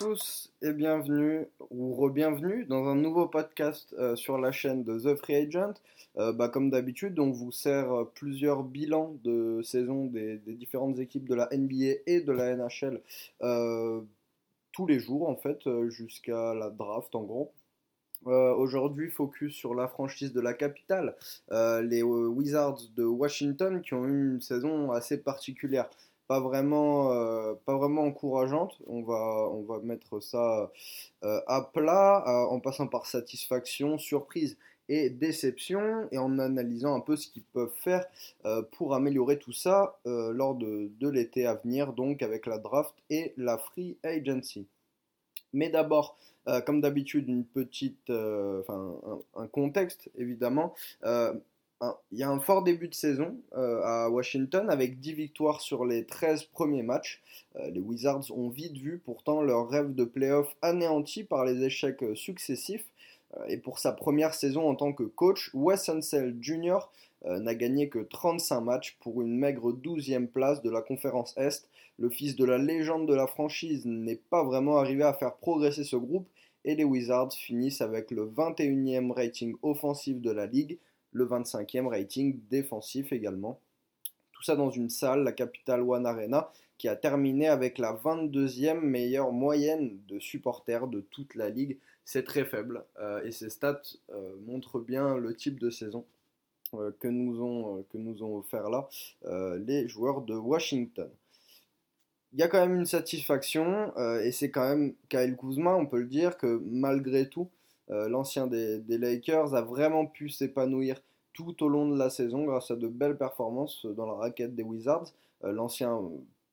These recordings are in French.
tous et bienvenue ou re-bienvenue dans un nouveau podcast euh, sur la chaîne de The Free Agent. Euh, bah, comme d'habitude, on vous sert euh, plusieurs bilans de saison des, différentes équipes de la NBA et de la NHL tous les jours en fait jusqu'à la draft en gros. Aujourd'hui, focus sur la franchise de la capitale, les Wizards de Washington qui ont eu une saison assez particulière pas vraiment, euh, pas vraiment encourageante. On va, on va mettre ça euh, à plat euh, en passant par satisfaction, surprise et déception et en analysant un peu ce qu'ils peuvent faire pour améliorer tout ça lors de, l'été à venir, donc avec la draft et la free agency. Mais d'abord, comme d'habitude, une petite, un, un, contexte évidemment il y a un fort début de saison euh, à Washington avec 10 victoires sur les 13 premiers matchs. Euh, les Wizards ont vite vu pourtant leur rêve de playoff anéanti par les échecs euh, successifs. et pour sa première saison en tant que coach, Wes Unseld Jr. n'a gagné que 35 matchs pour une maigre 12e place de la conférence Est. Le fils de la légende de la franchise n'est pas vraiment arrivé à faire progresser ce groupe et les Wizards finissent avec le 21e rating offensif de la ligue le 25e rating défensif également. Tout ça dans une salle, la Capital One Arena, qui a terminé avec la 22e meilleure moyenne de supporters de toute la ligue. C'est très faible euh, et ces stats euh, montrent bien le type de saison euh, que, nous ont, que nous ont offert là les joueurs de Washington. Il y a quand même une satisfaction et c'est quand même Kyle Kuzma, on peut le dire, que malgré tout, euh, l'ancien des, Lakers, a vraiment pu s'épanouir tout au long de la saison grâce à de belles performances dans la raquette des Wizards. Euh, l'ancien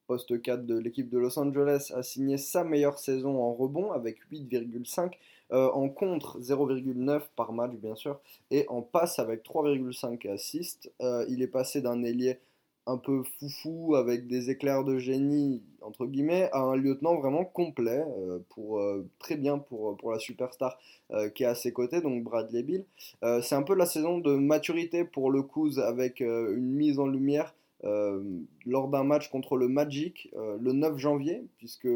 poste 4 de l'équipe de Los Angeles a signé sa meilleure saison en rebond avec 8,5, euh, en contre 0,9 par match bien sûr, et en passe avec 3,5 assists. il est passé d'un ailier un peu foufou avec des éclairs de génie entre guillemets à un lieutenant vraiment complet euh, pour euh, très bien pour, pour la superstar euh, qui est à ses côtés donc Bradley Bill c'est un peu la saison de maturité pour le Kuz avec une mise en lumière lors d'un match contre le Magic le 9 janvier puisque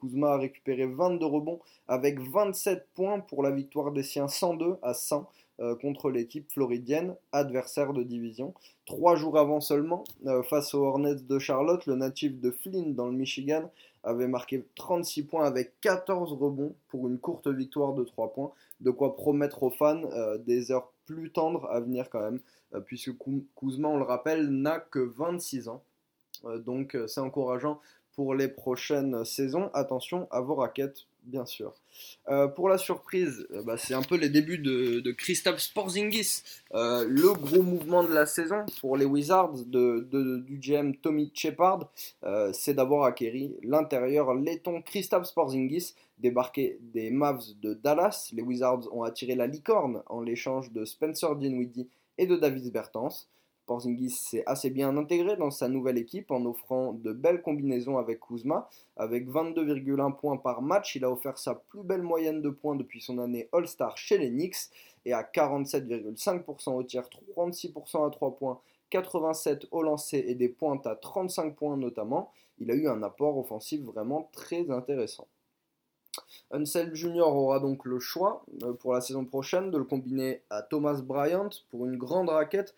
Kuzma a récupéré 22 rebonds avec 27 points pour la victoire des siens 102 à 100 euh, contre l'équipe floridienne, adversaire de division. Trois jours avant seulement, euh, face aux Hornets de Charlotte, le natif de Flint dans le Michigan avait marqué 36 points avec 14 rebonds pour une courte victoire de 3 points. De quoi promettre aux fans euh, des heures plus tendres à venir quand même, puisque Kuzma, on le rappelle, n'a que 26 ans. donc c'est encourageant pour les prochaines saisons. Attention à vos raquettes bien sûr. Euh, pour la surprise, euh, bah, c'est un peu les débuts de, de Christophe Sporzingis, euh, le gros mouvement de la saison pour les Wizards de, du GM Tommy Shepard, c'est d'avoir acquéri l'intérieur laiton Christophe Sporzingis, débarqué des Mavs de Dallas. Les Wizards ont attiré la licorne en l'échange de Spencer Dinwiddie et de David Bertans. Porzingis s'est assez bien intégré dans sa nouvelle équipe en offrant de belles combinaisons avec Kuzma. Avec 22,1 points par match, il a offert sa plus belle moyenne de points depuis son année All-Star chez les Knicks et à 47,5% au tir, 36% à 3 points, 87 au lancer et des pointes à 35 points notamment. Il a eu un apport offensif vraiment très intéressant. Unseld Junior aura donc le choix euh, pour la saison prochaine de le combiner à Thomas Bryant pour une grande raquette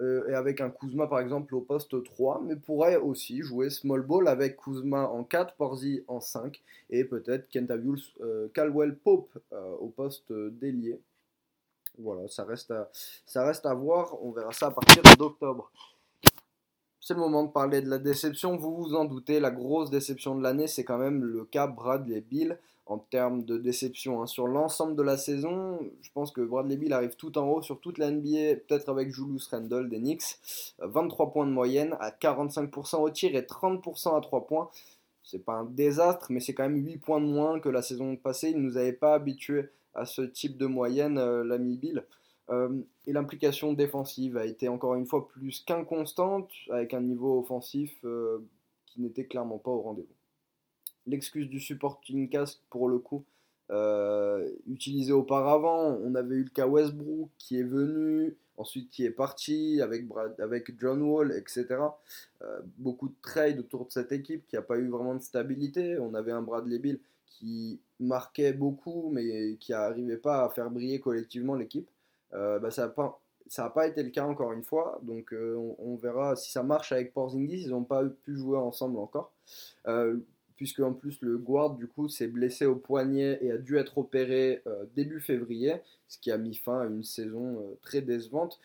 euh, et avec un Kuzma par exemple au poste 3, mais pourrait aussi jouer small ball avec Kuzma en 4, Porzi en 5 et peut-être Kentavious euh, Caldwell Pope euh, au poste d'ailier. Voilà, ça reste, à, ça reste à voir, on verra ça à partir d'octobre. C'est le moment de parler de la déception, vous vous en doutez, la grosse déception de l'année c'est quand même le cas Bradley Bill en termes de déception. Hein. Sur l'ensemble de la saison, je pense que Bradley Bill arrive tout en haut sur toute la NBA, peut-être avec Julius Randle des Knicks. 23 euh, points de moyenne à 45% au tir et 30% à 3 points. C'est pas un désastre, mais c'est quand même 8 points de moins que la saison passée. Il ne nous avait pas habitués à ce type de moyenne, euh, l'ami Bill. Euh, et l'implication défensive a été encore une fois plus qu'inconstante, avec un niveau offensif qui n'était clairement pas au rendez-vous l'excuse du supporting cast pour le coup euh, utilisé auparavant. On avait eu le cas Westbrook qui est venu, ensuite qui est parti avec, avec John Wall, etc. Euh, beaucoup de trades autour de cette équipe qui n'a pas eu vraiment de stabilité. On avait un Bradley Bill qui marquait beaucoup, mais qui n'arrivait pas à faire briller collectivement l'équipe. Bah, ça n'a pas, ça pas été le cas encore une fois, donc on, verra si ça marche avec Porzingis. Ils n'ont pas pu jouer ensemble encore puisque en plus le guard du coup s'est blessé au poignet et a dû être opéré euh, début février, ce qui a mis fin à une saison euh, très décevante.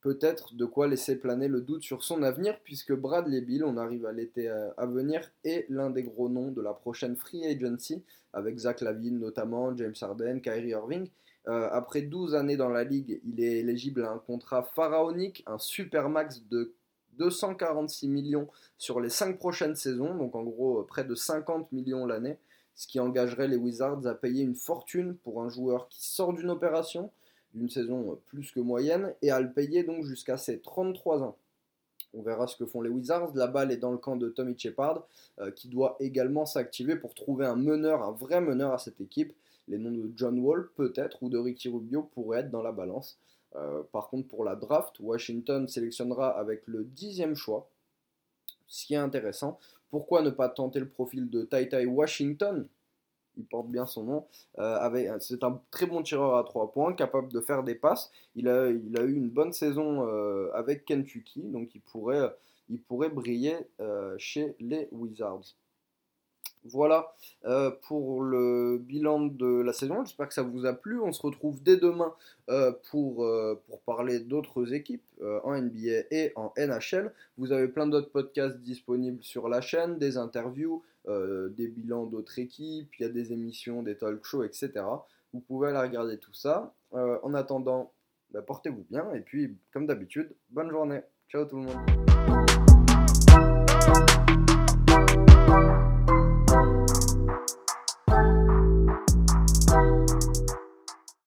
Peut-être de quoi laisser planer le doute sur son avenir, puisque Bradley Bill, on arrive à l'été euh, à venir, est l'un des gros noms de la prochaine free agency, avec Zach Lavine notamment, James Harden, Kyrie Irving. après 12 années dans la ligue, il est éligible à un contrat pharaonique, un super max de 246 millions sur les 5 prochaines saisons, donc en gros euh, près de 50 millions l'année, ce qui engagerait les Wizards à payer une fortune pour un joueur qui sort d'une opération, d'une saison euh, plus que moyenne, et à le payer donc jusqu'à ses 33 ans. On verra ce que font les Wizards. La balle est dans le camp de Tommy Shepard, euh, qui doit également s'activer pour trouver un meneur, un vrai meneur à cette équipe. Les noms de John Wall, peut-être, ou de Ricky Rubio pourraient être dans la balance. Euh, par contre, pour la draft, Washington sélectionnera avec le dixième choix, ce qui est intéressant. Pourquoi ne pas tenter le profil de Tai Tai Washington? Il porte bien son nom. Euh, c'est un très bon tireur à 3 points, capable de faire des passes. Il a, eu une bonne saison euh, avec Kentucky, donc il pourrait briller chez les Wizards. Voilà euh, pour le bilan de la saison. J'espère que ça vous a plu. On se retrouve dès demain euh, pour, euh, pour parler d'autres équipes en NBA et en NHL. Vous avez plein d'autres podcasts disponibles sur la chaîne, des interviews, des bilans d'autres équipes, il y a des émissions, des talk shows, etc. Vous pouvez aller regarder tout ça. en attendant, bah, portez-vous bien et puis, comme d'habitude, bonne journée. Ciao tout le monde.